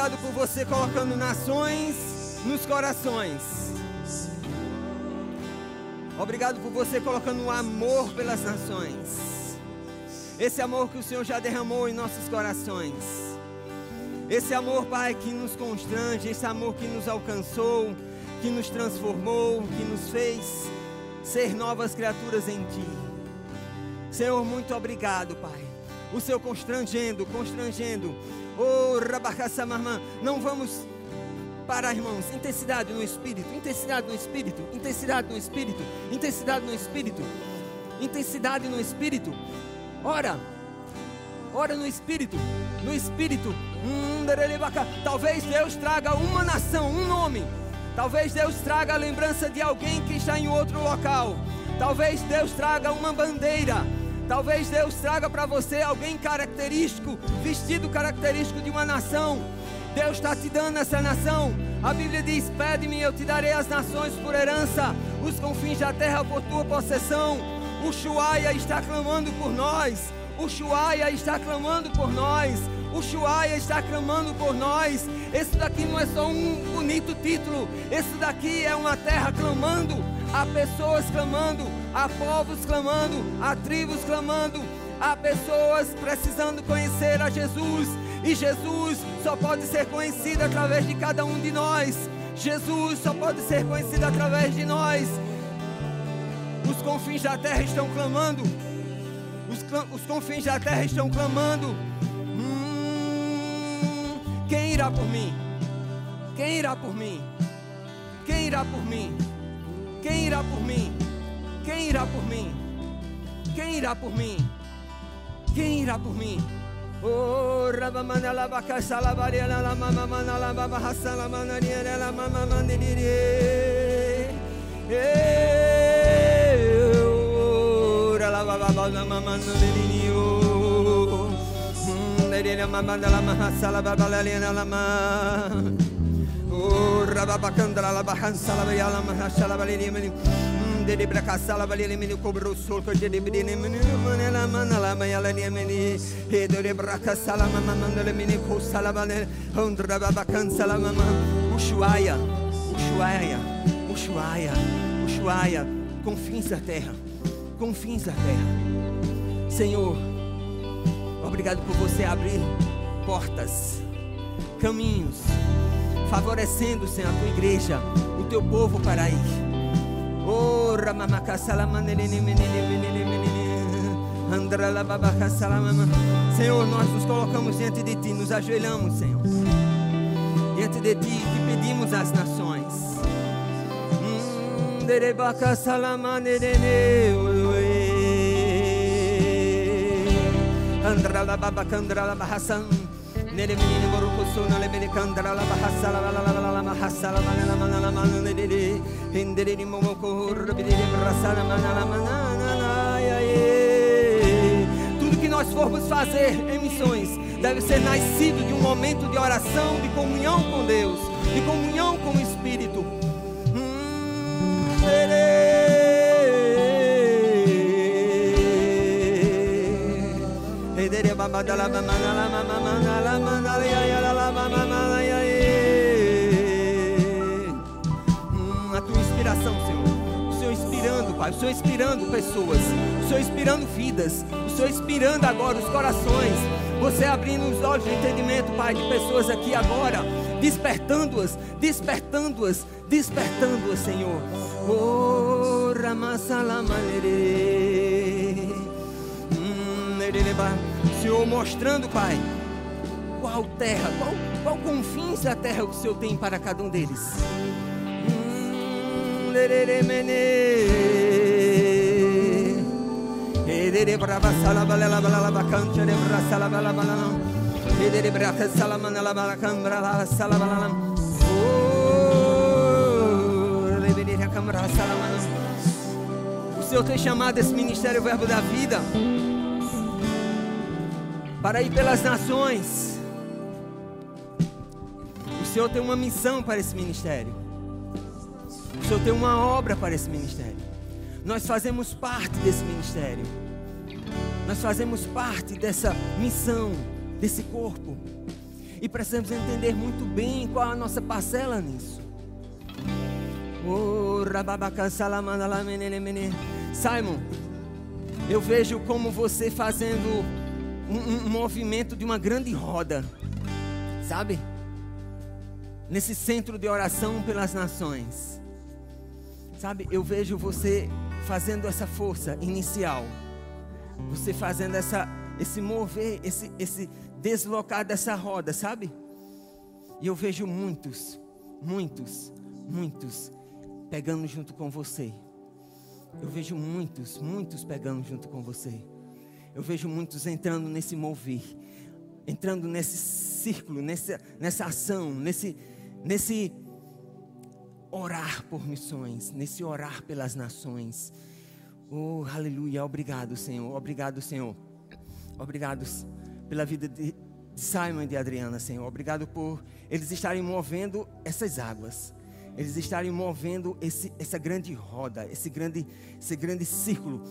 obrigado por você colocando nações nos corações. Obrigado por você colocando um amor pelas nações. Esse amor que o Senhor já derramou em nossos corações. Esse amor, Pai, que nos constrange, esse amor que nos alcançou, que nos transformou, que nos fez ser novas criaturas em Ti. Senhor, muito obrigado, Pai. O Senhor constrangendo, constrangendo. Oh, Rabacassamamã, não vamos parar, irmãos. Intensidade no espírito, intensidade no espírito, intensidade no espírito, intensidade no espírito, intensidade no espírito. Ora, ora no espírito, no espírito. Hum, Talvez Deus traga uma nação, um nome. Talvez Deus traga a lembrança de alguém que está em outro local. Talvez Deus traga uma bandeira. Talvez Deus traga para você alguém característico, vestido característico de uma nação. Deus está te dando essa nação. A Bíblia diz: Pede-me, eu te darei as nações por herança, os confins da terra por tua possessão. O Chuaia está clamando por nós. O Chuaia está clamando por nós. O Chuaia está clamando por nós. Esse daqui não é só um bonito título. Esse daqui é uma terra clamando. Há pessoas clamando. Há povos clamando. Há tribos clamando. Há pessoas precisando conhecer a Jesus. E Jesus só pode ser conhecido através de cada um de nós. Jesus só pode ser conhecido através de nós. Os confins da terra estão clamando. Os, os confins da terra estão clamando. Hum, quem irá por mim? Quem irá por mim? Quem irá por mim? Quem irá por mim? Quem irá por mim? Quem irá por mim? Quem irá por mim? Oh, rabamana la baka salabaria la la mama mana la baba hasala manania la mama mandiri. Eh, Ushuaia Ushuaia Ushuaia Ushuaia confins da terra confins da terra Senhor obrigado por você abrir portas caminhos favorecendo Senhor a tua igreja o teu povo para ir Oh. Senhor, nós nos colocamos diante de ti, nos ajoelhamos, Senhor. Diante de ti, te pedimos as nações. Derebaka salamanelini. Andrala babaka andrala bahasan. Nele menino boruco sono le bene candra la bahassa la la la la la la la la la la la la hindere ni la la mana na na Tudo que nós formos fazer em missões deve ser nascido de um momento de oração, de comunhão com Deus, de comunhão com o Espírito. A tua inspiração, Senhor. O Senhor inspirando, Pai. O Senhor inspirando pessoas. O Senhor inspirando vidas. O Senhor inspirando agora os corações. Você abrindo os olhos de entendimento, Pai, de pessoas aqui agora. Despertando-as, despertando-as, despertando-as, Senhor. Oh, Ramassalamalere. Hum, Senhor, mostrando, Pai, qual terra, qual, qual confins da terra o Senhor tem para cada um deles. Hum, o Senhor tem chamado esse ministério Verbo da Vida para ir pelas nações. O Senhor tem uma missão para esse ministério. O Senhor tem uma obra para esse ministério. Nós fazemos parte desse ministério. Nós fazemos parte dessa missão, desse corpo. E precisamos entender muito bem qual a nossa parcela nisso. Oh, Simon, eu vejo como você fazendo um, um movimento de uma grande roda, sabe? Nesse centro de oração pelas nações, sabe? Eu vejo você fazendo essa força inicial, você fazendo essa, esse mover, esse, esse deslocar dessa roda, sabe? E eu vejo muitos, muitos, muitos pegando junto com você. Eu vejo muitos, muitos pegando junto com você. Eu vejo muitos entrando nesse mover, entrando nesse círculo, nessa, nessa ação, nesse, nesse orar por missões, nesse orar pelas nações. Oh, aleluia. Obrigado, Senhor. Obrigado, Senhor. Obrigado pela vida de Simon e de Adriana, Senhor. Obrigado por eles estarem movendo essas águas eles estarem movendo esse, essa grande roda, esse grande, esse grande círculo.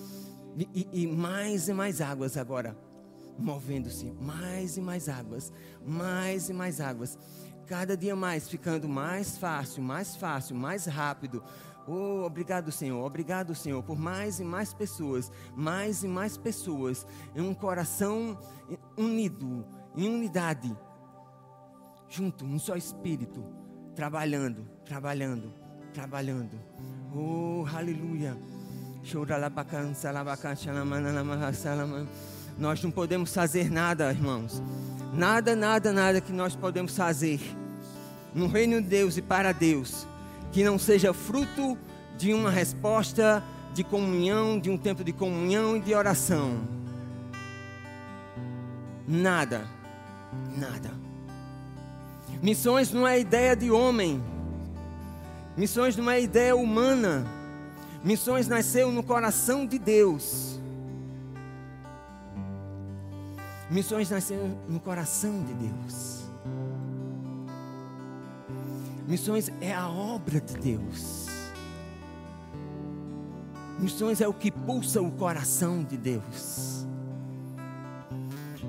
E, e, mais e mais águas agora, movendo-se, mais e mais águas, mais e mais águas. Cada dia mais ficando mais fácil, mais fácil, mais rápido. Oh, obrigado, Senhor. Obrigado, Senhor, por mais e mais pessoas, mais e mais pessoas em um coração unido, em unidade, junto, um só espírito trabalhando, trabalhando, trabalhando. Oh, aleluia. Nós não podemos fazer nada, irmãos. Nada, nada, nada que nós podemos fazer no reino de Deus e para Deus que não seja fruto de uma resposta de comunhão, de um tempo de comunhão e de oração. Nada, nada. Missões não é ideia de homem. Missões não é ideia humana. Missões nasceu no coração de Deus. Missões nasceu no coração de Deus. Missões é a obra de Deus. Missões é o que pulsa o coração de Deus.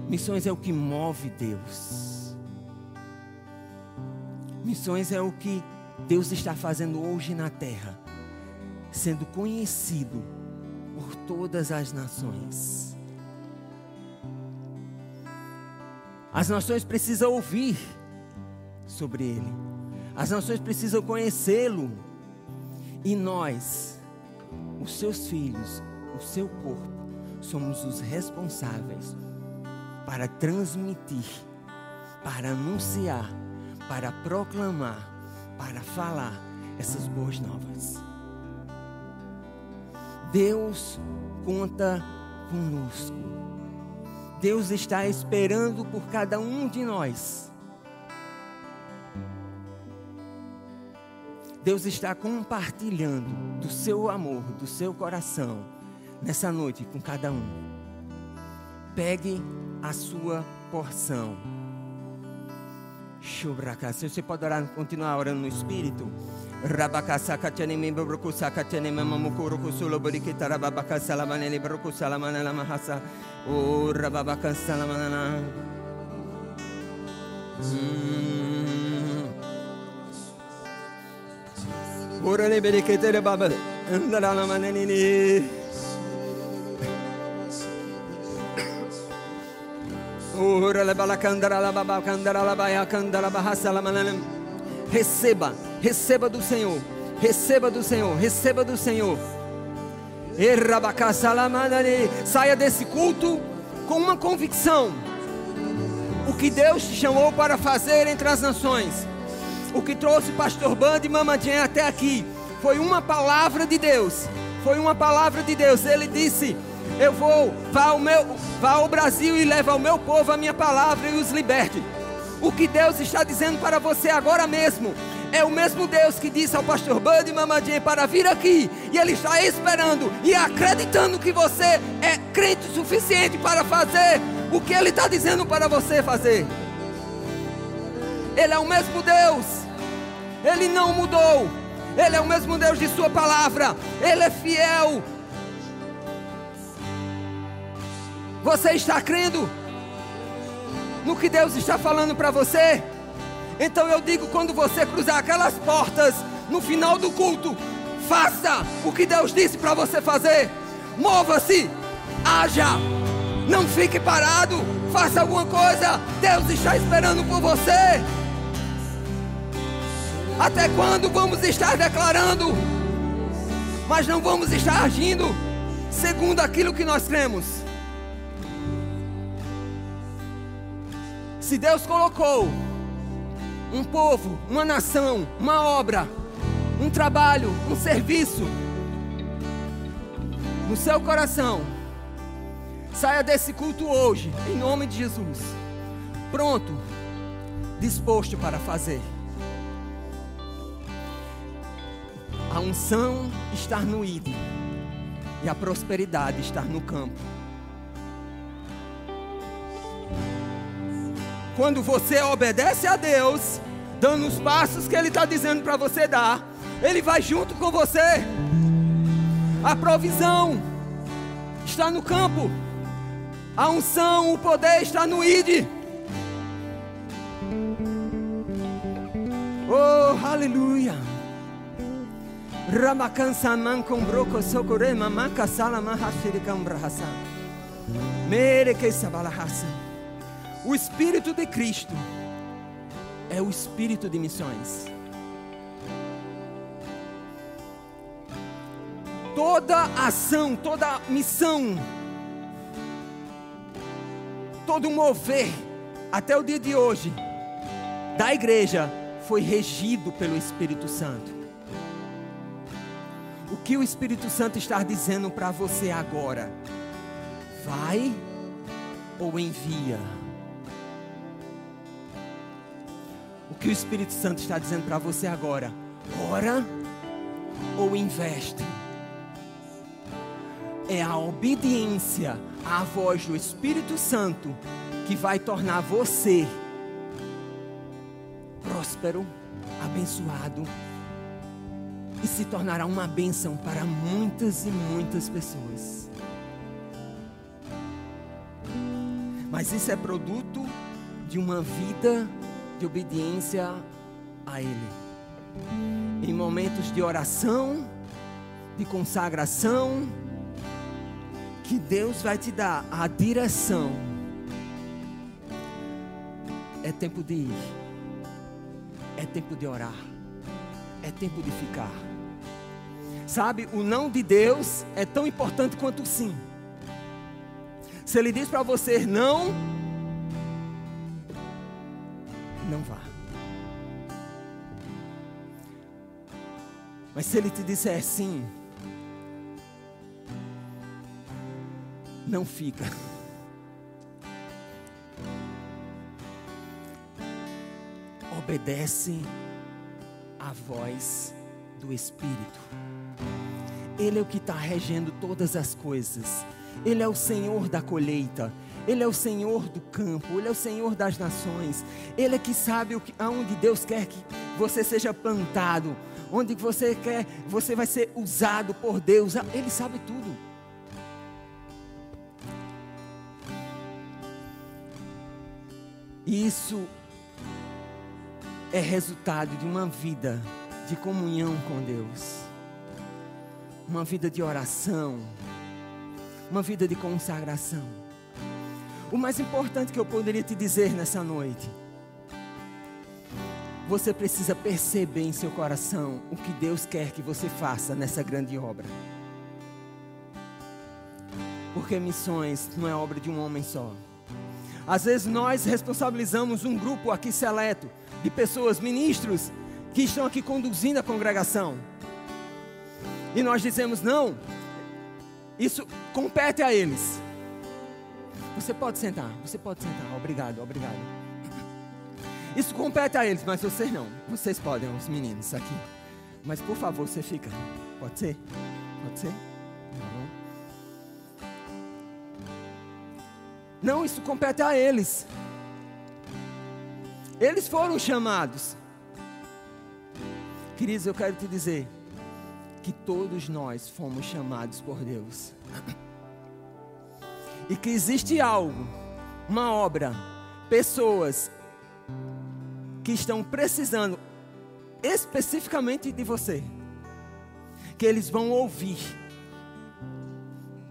Missões é o que move Deus. Missões é o que Deus está fazendo hoje na terra, sendo conhecido por todas as nações. As nações precisam ouvir sobre Ele, as nações precisam conhecê-lo, e nós, os seus filhos, o seu corpo, somos os responsáveis para transmitir, para anunciar para proclamar, para falar essas boas novas. Deus conta conosco. Deus está esperando por cada um de nós. Deus está compartilhando do seu amor, do seu coração, nessa noite com cada um. Pegue a sua porção. Se você pode orar, continuar orando no Espírito. Rabakasa kacenimi berukusa kacenimi memukuru kusulo beri kita rababaka salaman ini beruku salaman lama hasa. Oh rababaka salaman Ora ne beri kita rababaka salaman ini. Ora le balakandara la babakandara la bayakandara bahasa lamanem. Receba, receba do Senhor, receba do Senhor, receba do Senhor. Saia desse culto com uma convicção. O que Deus te chamou para fazer entre as nações. O que trouxe pastor Band e Mamadinha até aqui foi uma palavra de Deus. Foi uma palavra de Deus. Ele disse: eu vou, vá ao, meu, vá ao Brasil e leve ao meu povo a minha palavra e os liberte. O que Deus está dizendo para você agora mesmo é o mesmo Deus que disse ao pastor Bud e Mamadinha para vir aqui. E Ele está esperando e acreditando que você é crente o suficiente para fazer o que Ele está dizendo para você fazer. Ele é o mesmo Deus, Ele não mudou, Ele é o mesmo Deus de Sua palavra, Ele é fiel. Você está crendo no que Deus está falando para você? Então eu digo: quando você cruzar aquelas portas no final do culto, faça o que Deus disse para você fazer. Mova-se, haja, não fique parado, faça alguma coisa. Deus está esperando por você. Até quando vamos estar declarando, mas não vamos estar agindo segundo aquilo que nós cremos? Se Deus colocou um povo, uma nação, uma obra, um trabalho, um serviço no seu coração. Saia desse culto hoje, em nome de Jesus. Pronto, disposto para fazer. A unção está no ídolo e a prosperidade está no campo. Quando você obedece a Deus, dando os passos que Ele está dizendo para você dar, Ele vai junto com você. A provisão está no campo, a unção, o poder está no ID. Oh, aleluia. Ramakansa man broko sokore mamaka salama hashirikam brahasa. Mere que sabalahasa. O Espírito de Cristo é o espírito de missões. Toda ação, toda missão, todo mover, até o dia de hoje, da igreja, foi regido pelo Espírito Santo. O que o Espírito Santo está dizendo para você agora? Vai ou envia? Que o Espírito Santo está dizendo para você agora? Ora ou investe? É a obediência à voz do Espírito Santo que vai tornar você próspero, abençoado e se tornará uma bênção para muitas e muitas pessoas. Mas isso é produto de uma vida de obediência a Ele. Em momentos de oração, de consagração, que Deus vai te dar a direção. É tempo de ir, é tempo de orar, é tempo de ficar. Sabe, o não de Deus é tão importante quanto o sim. Se Ele diz para você não, não vá. Mas se ele te disser sim, não fica. Obedece à voz do Espírito. Ele é o que está regendo todas as coisas. Ele é o Senhor da colheita. Ele é o Senhor do campo, Ele é o Senhor das nações. Ele é que sabe o que, aonde Deus quer que você seja plantado, onde você quer, você vai ser usado por Deus. Ele sabe tudo. E isso é resultado de uma vida de comunhão com Deus, uma vida de oração, uma vida de consagração. O mais importante que eu poderia te dizer nessa noite, você precisa perceber em seu coração o que Deus quer que você faça nessa grande obra. Porque missões não é obra de um homem só. Às vezes nós responsabilizamos um grupo aqui seleto de pessoas, ministros, que estão aqui conduzindo a congregação. E nós dizemos: não, isso compete a eles. Você pode sentar, você pode sentar. Obrigado, obrigado. Isso compete a eles, mas vocês não. Vocês podem, os meninos aqui. Mas por favor, você fica. Pode ser? Pode ser? Tá Não, isso compete a eles. Eles foram chamados. Queridos, eu quero te dizer que todos nós fomos chamados por Deus. E que existe algo, uma obra, pessoas que estão precisando especificamente de você. Que eles vão ouvir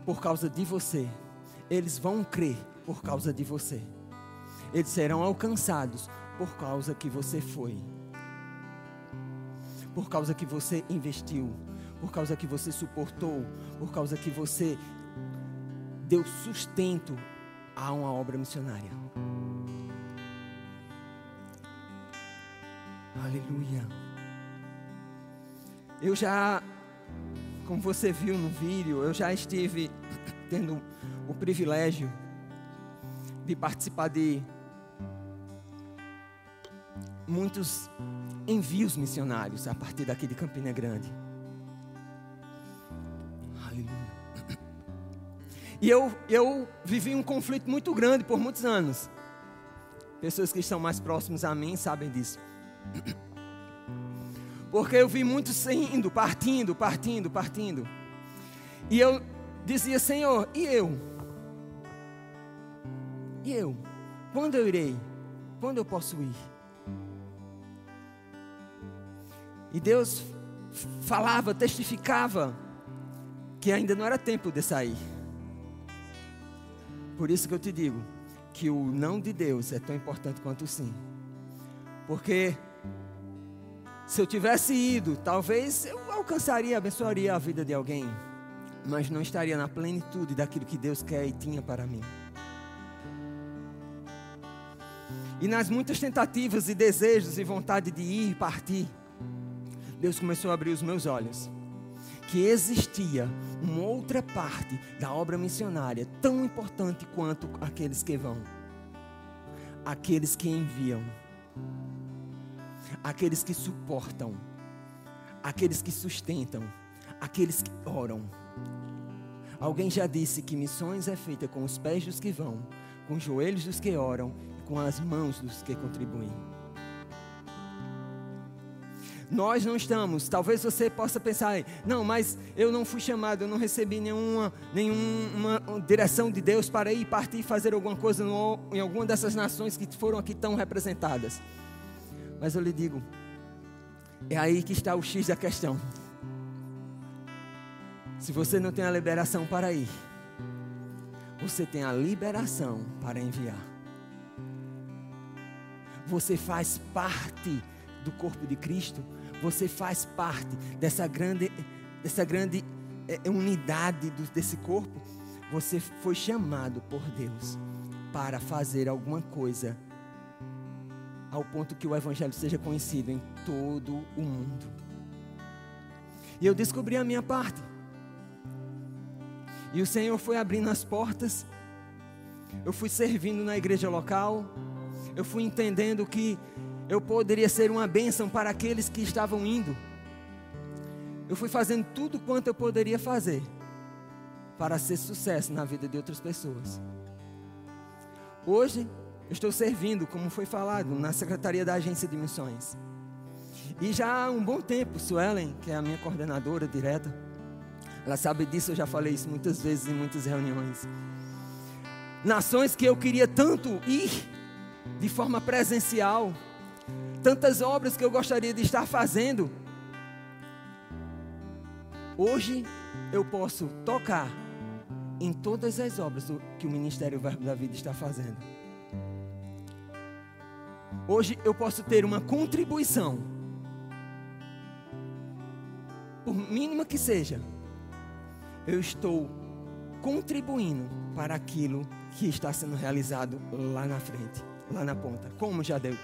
por causa de você. Eles vão crer por causa de você. Eles serão alcançados por causa que você foi. Por causa que você investiu, por causa que você suportou, por causa que você deu sustento a uma obra missionária. Aleluia. Eu já, como você viu no vídeo, eu já estive tendo o privilégio de participar de muitos envios missionários a partir daqui de Campina Grande. Aleluia. E eu, eu vivi um conflito muito grande por muitos anos. Pessoas que estão mais próximas a mim sabem disso. Porque eu vi muitos indo, partindo, partindo, partindo. E eu dizia, Senhor, e eu? E eu? Quando eu irei? Quando eu posso ir? E Deus falava, testificava que ainda não era tempo de sair. Por isso que eu te digo que o não de Deus é tão importante quanto o sim. Porque se eu tivesse ido, talvez eu alcançaria, abençoaria a vida de alguém, mas não estaria na plenitude daquilo que Deus quer e tinha para mim. E nas muitas tentativas e desejos e vontade de ir e partir, Deus começou a abrir os meus olhos. Que existia uma outra parte da obra missionária tão importante quanto aqueles que vão, aqueles que enviam aqueles que suportam, aqueles que sustentam, aqueles que oram. Alguém já disse que missões é feita com os pés dos que vão, com os joelhos dos que oram e com as mãos dos que contribuem. Nós não estamos, talvez você possa pensar, não, mas eu não fui chamado, eu não recebi nenhuma, nenhuma direção de Deus para ir partir fazer alguma coisa no, em alguma dessas nações que foram aqui tão representadas. Mas eu lhe digo, é aí que está o X da questão. Se você não tem a liberação para ir, você tem a liberação para enviar. Você faz parte do corpo de Cristo, você faz parte dessa grande, dessa grande é, unidade desse corpo. Você foi chamado por Deus para fazer alguma coisa ao ponto que o Evangelho seja conhecido em todo o mundo. E eu descobri a minha parte. E o Senhor foi abrindo as portas. Eu fui servindo na igreja local. Eu fui entendendo que eu poderia ser uma bênção para aqueles que estavam indo. Eu fui fazendo tudo quanto eu poderia fazer para ser sucesso na vida de outras pessoas. Hoje, eu estou servindo, como foi falado, na secretaria da agência de missões. E já há um bom tempo, Suelen, que é a minha coordenadora direta, ela sabe disso, eu já falei isso muitas vezes em muitas reuniões. Nações que eu queria tanto ir de forma presencial, tantas obras que eu gostaria de estar fazendo. Hoje eu posso tocar em todas as obras que o Ministério Verbo da Vida está fazendo. Hoje eu posso ter uma contribuição, por mínima que seja, eu estou contribuindo para aquilo que está sendo realizado lá na frente, lá na ponta. Como já deu,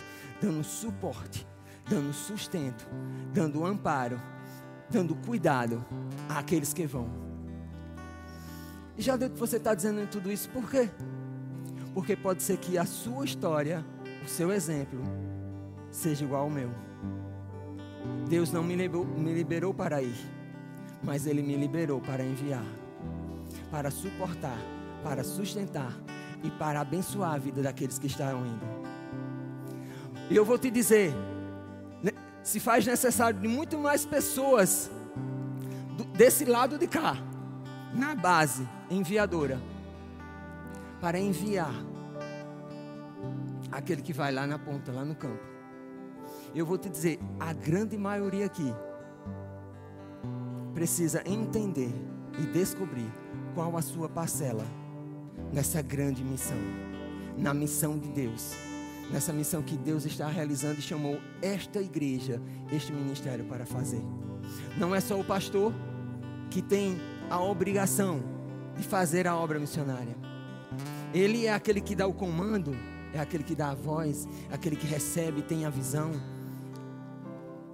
dando suporte, dando sustento, dando amparo, dando cuidado àqueles que vão. E já deu que você está dizendo tudo isso, por quê? Porque pode ser que a sua história o seu exemplo seja igual ao meu. Deus não me liberou, me liberou para ir, mas Ele me liberou para enviar, para suportar, para sustentar e para abençoar a vida daqueles que estão indo. E eu vou te dizer, né, se faz necessário de muito mais pessoas desse lado de cá, na base enviadora, para enviar aquele que vai lá na ponta, lá no campo. Eu vou te dizer, a grande maioria aqui precisa entender e descobrir qual a sua parcela nessa grande missão, na missão de Deus, nessa missão que Deus está realizando e chamou esta igreja, este ministério para fazer. Não é só o pastor que tem a obrigação de fazer a obra missionária. Ele é aquele que dá o comando, é aquele que dá a voz, é aquele que recebe, tem a visão,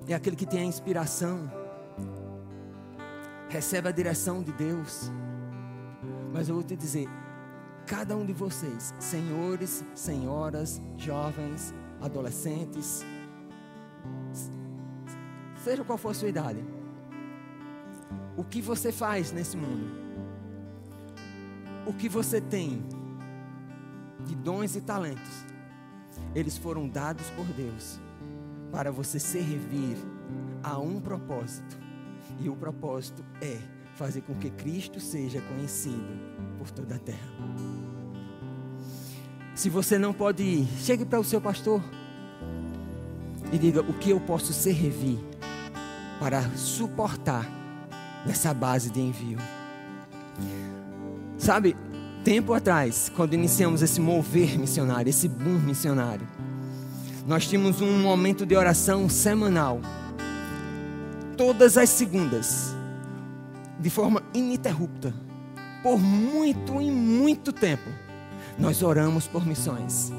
é aquele que tem a inspiração, recebe a direção de Deus. Mas eu vou te dizer, cada um de vocês, senhores, senhoras, jovens, adolescentes, seja qual for a sua idade, o que você faz nesse mundo, o que você tem de dons e talentos, eles foram dados por Deus para você servir a um propósito, e o propósito é fazer com que Cristo seja conhecido por toda a terra. Se você não pode ir, chegue para o seu pastor e diga o que eu posso servir para suportar nessa base de envio. Sabe, tempo atrás, quando iniciamos esse mover missionário, esse boom missionário, nós tínhamos um momento de oração semanal, todas as segundas de forma ininterrupta, por muito e muito tempo, nós oramos por missões.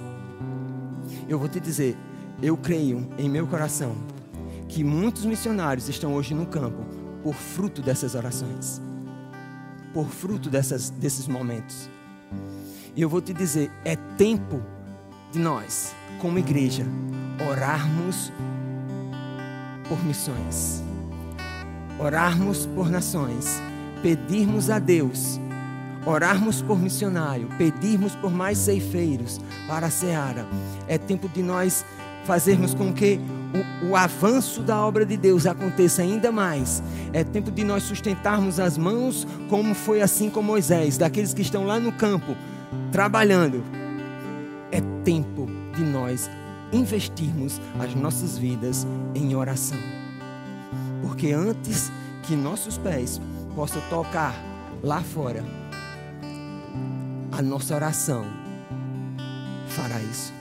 Eu vou te dizer, eu creio em meu coração que muitos missionários estão hoje no campo por fruto dessas orações, por fruto dessas, desses momentos. E eu vou te dizer, é tempo de nós, como igreja, orarmos por missões orarmos por nações, pedirmos a Deus, orarmos por missionário, pedirmos por mais ceifeiros para a seara. É tempo de nós fazermos com que o, o, avanço da obra de Deus aconteça ainda mais. É tempo de nós sustentarmos as mãos, como foi assim com Moisés, daqueles que estão lá no campo, trabalhando. É tempo de nós investirmos as nossas vidas em oração. Porque antes que nossos pés possam tocar lá fora, a nossa oração fará isso.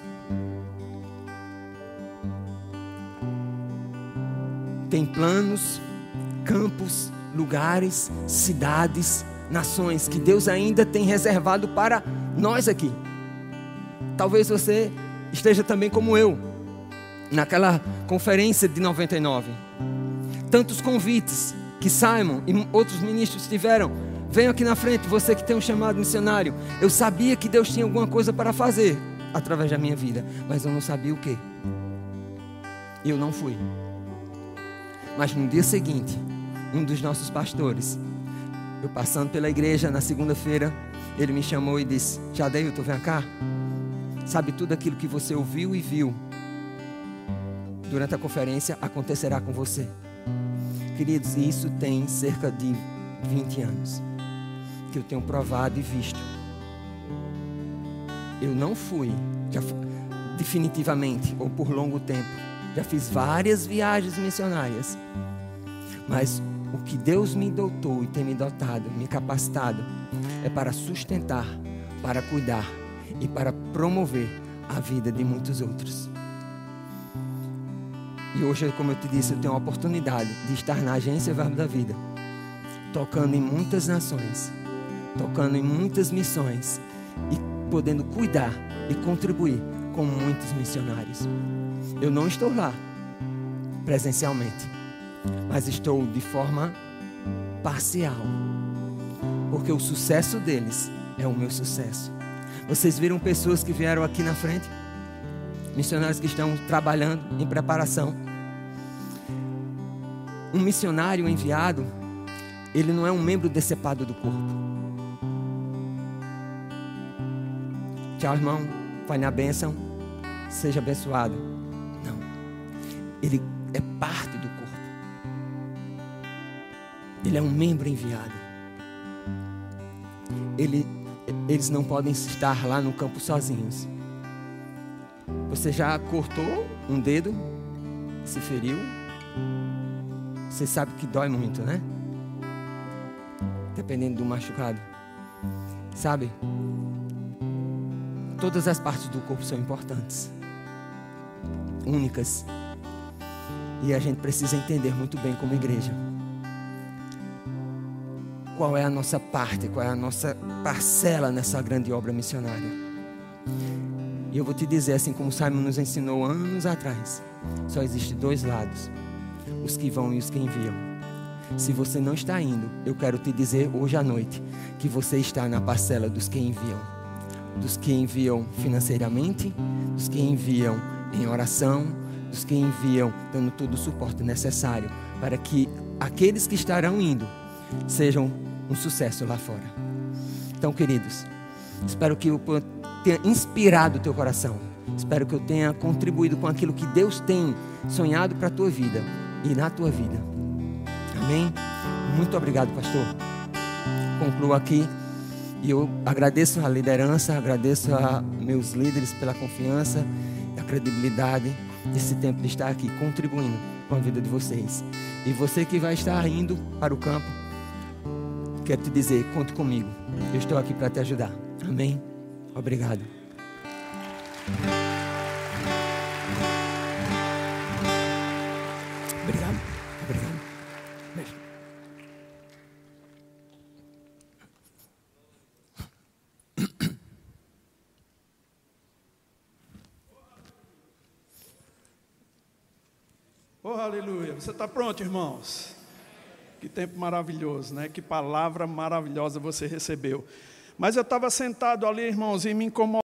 Tem planos, campos, lugares, cidades, nações que Deus ainda tem reservado para nós aqui. Talvez você esteja também como eu, naquela conferência de 99 tantos convites que Simon e outros ministros tiveram. Venha aqui na frente, você que tem um chamado missionário. Eu sabia que Deus tinha alguma coisa para fazer através da minha vida, mas eu não sabia o que. E eu não fui. Mas no dia seguinte, um dos nossos pastores, eu passando pela igreja na segunda-feira, ele me chamou e disse: Jadeilton, vem cá. Sabe tudo aquilo que você ouviu e viu durante a conferência acontecerá com você. Queridos, isso tem cerca de 20 anos que eu tenho provado e visto. Eu não fui, já fui, definitivamente ou por longo tempo. Já fiz várias viagens missionárias. Mas o que Deus me dotou e tem me dotado, me capacitado, é para sustentar, para cuidar e para promover a vida de muitos outros. E hoje, como eu te disse, eu tenho a oportunidade de estar na agência Verbo da Vida, tocando em muitas nações, tocando em muitas missões e podendo cuidar e contribuir com muitos missionários. Eu não estou lá presencialmente, mas estou de forma parcial, porque o sucesso deles é o meu sucesso. Vocês viram pessoas que vieram aqui na frente? missionários que estão trabalhando em preparação. Um missionário enviado, ele não é um membro decepado do corpo. Tchau, irmão. Vai na bênção. Seja abençoado. Não. Ele é parte do corpo. Ele é um membro enviado. Ele, eles não podem estar lá no campo sozinhos. Você já cortou um dedo? Se feriu? Você sabe que dói muito, né? Dependendo do machucado. Sabe? Todas as partes do corpo são importantes, únicas. E a gente precisa entender muito bem como igreja. Qual é a nossa parte, qual é a nossa parcela nessa grande obra missionária. E eu vou te dizer, assim como Simon nos ensinou anos atrás, só existe dois lados: os que vão e os que enviam. Se você não está indo, eu quero te dizer hoje à noite que você está na parcela dos que enviam. Dos que enviam financeiramente, dos que enviam em oração, dos que enviam dando todo o suporte necessário para que aqueles que estarão indo sejam um sucesso lá fora. Então, queridos, espero que eu tenha inspirado o teu coração. Espero que eu tenha contribuído com aquilo que Deus tem sonhado para a tua vida e na tua vida. Amém? Muito obrigado, pastor. Concluo aqui. E eu agradeço a liderança, agradeço a meus líderes pela confiança, a credibilidade desse tempo de estar aqui contribuindo com a vida de vocês. E você que vai estar indo para o campo, quero te dizer, conte comigo. Eu estou aqui para te ajudar. Amém? Obrigado. Você está pronto, irmãos? Que tempo maravilhoso, né? Que palavra maravilhosa você recebeu. Mas eu estava sentado ali, irmãos, e me incomodou.